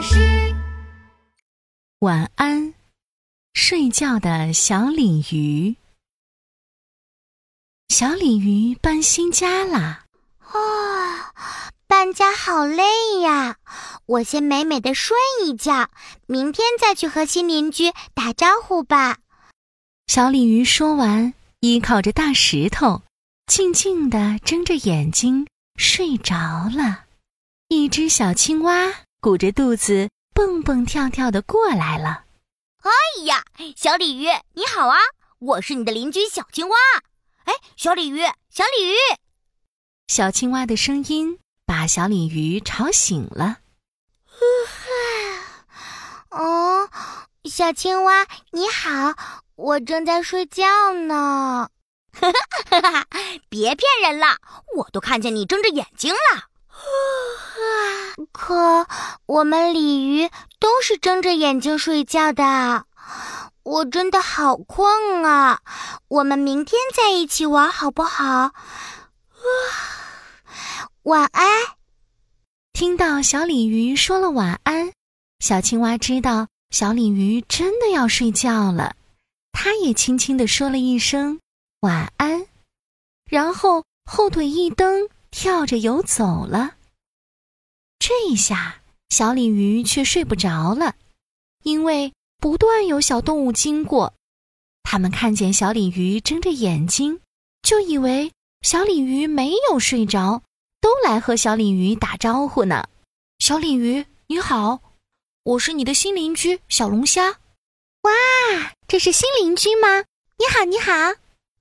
巴士。晚安，睡觉的小鲤鱼。小鲤鱼搬新家啦！啊，搬家好累呀！我先美美的睡一觉，明天再去和新邻居打招呼吧。小鲤鱼说完，依靠着大石头，静静的睁着眼睛睡着了。一只小青蛙鼓着肚子蹦蹦跳跳的过来了。哎呀，小鲤鱼你好啊！我是你的邻居小青蛙。哎，小鲤鱼，小鲤鱼！小青蛙的声音把小鲤鱼吵醒了。哦，小青蛙你好，我正在睡觉呢。哈哈哈哈！别骗人了，我都看见你睁着眼睛了。可我们鲤鱼都是睁着眼睛睡觉的，我真的好困啊！我们明天再一起玩好不好？晚安。听到小鲤鱼说了晚安，小青蛙知道小鲤鱼真的要睡觉了，它也轻轻地说了一声晚安，然后后腿一蹬，跳着游走了。这一下，小鲤鱼却睡不着了，因为不断有小动物经过，它们看见小鲤鱼睁着眼睛，就以为小鲤鱼没有睡着，都来和小鲤鱼打招呼呢。小鲤鱼你好，我是你的新邻居小龙虾。哇，这是新邻居吗？你好，你好。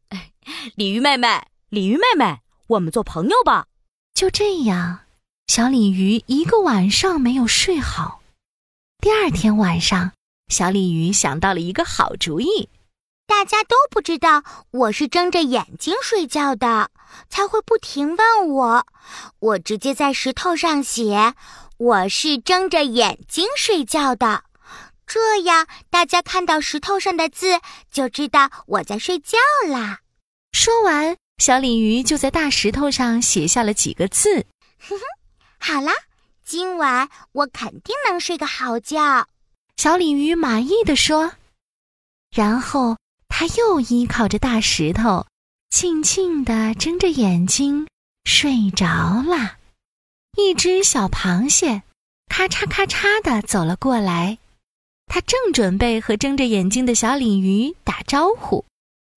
哎，鲤鱼妹妹，鲤鱼妹妹，我们做朋友吧。就这样。小鲤鱼一个晚上没有睡好，第二天晚上，小鲤鱼想到了一个好主意。大家都不知道我是睁着眼睛睡觉的，才会不停问我。我直接在石头上写：“我是睁着眼睛睡觉的。”这样，大家看到石头上的字，就知道我在睡觉啦。说完，小鲤鱼就在大石头上写下了几个字。哼哼。好啦，今晚我肯定能睡个好觉。小鲤鱼满意的说，然后它又依靠着大石头，静静的睁着眼睛睡着了。一只小螃蟹咔嚓咔嚓的走了过来，它正准备和睁着眼睛的小鲤鱼打招呼，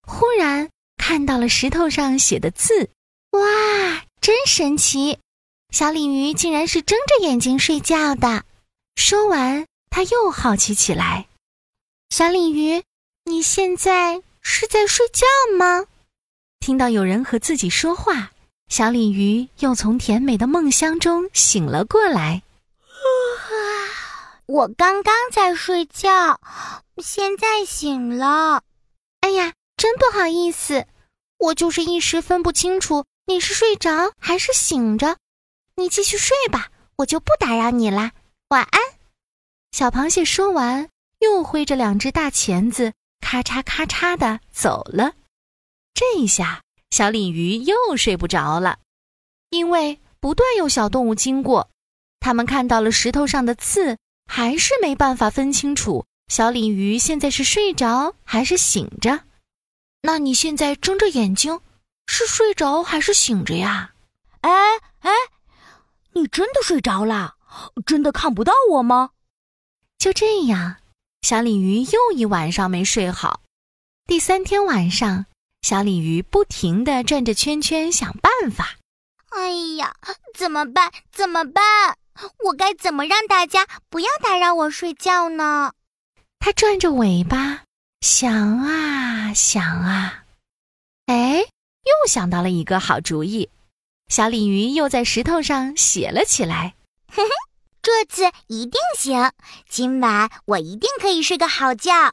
忽然看到了石头上写的字，哇，真神奇！小鲤鱼竟然是睁着眼睛睡觉的。说完，他又好奇起来：“小鲤鱼，你现在是在睡觉吗？”听到有人和自己说话，小鲤鱼又从甜美的梦乡中醒了过来。啊我刚刚在睡觉，现在醒了。哎呀，真不好意思，我就是一时分不清楚你是睡着还是醒着。你继续睡吧，我就不打扰你啦。晚安。小螃蟹说完，又挥着两只大钳子，咔嚓咔嚓的走了。这一下，小鲤鱼又睡不着了，因为不断有小动物经过，它们看到了石头上的刺，还是没办法分清楚小鲤鱼现在是睡着还是醒着。那你现在睁着眼睛，是睡着还是醒着呀？哎哎。你真的睡着了？真的看不到我吗？就这样，小鲤鱼又一晚上没睡好。第三天晚上，小鲤鱼不停地转着圈圈想办法。哎呀，怎么办？怎么办？我该怎么让大家不要打扰我睡觉呢？它转着尾巴想啊想啊，哎，又想到了一个好主意。小鲤鱼又在石头上写了起来，嘿嘿，这次一定行！今晚我一定可以睡个好觉。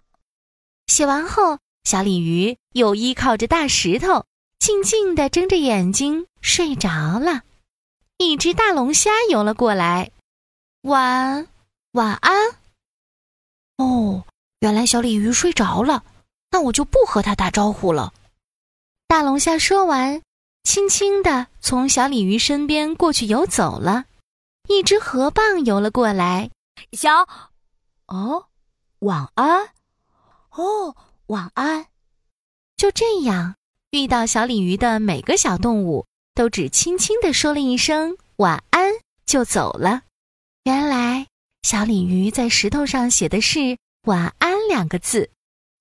写完后，小鲤鱼又依靠着大石头，静静地睁着眼睛睡着了。一只大龙虾游了过来，晚晚安。哦，原来小鲤鱼睡着了，那我就不和它打招呼了。大龙虾说完。轻轻地从小鲤鱼身边过去游走了，一只河蚌游了过来，小，哦，晚安，哦，晚安。就这样，遇到小鲤鱼的每个小动物都只轻轻地说了一声晚安就走了。原来，小鲤鱼在石头上写的是“晚安”两个字，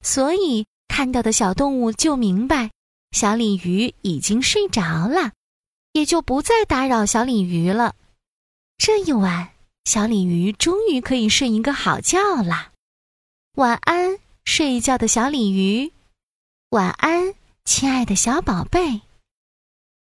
所以看到的小动物就明白小鲤鱼已经睡着了，也就不再打扰小鲤鱼了。这一晚，小鲤鱼终于可以睡一个好觉了。晚安，睡觉的小鲤鱼。晚安，亲爱的小宝贝。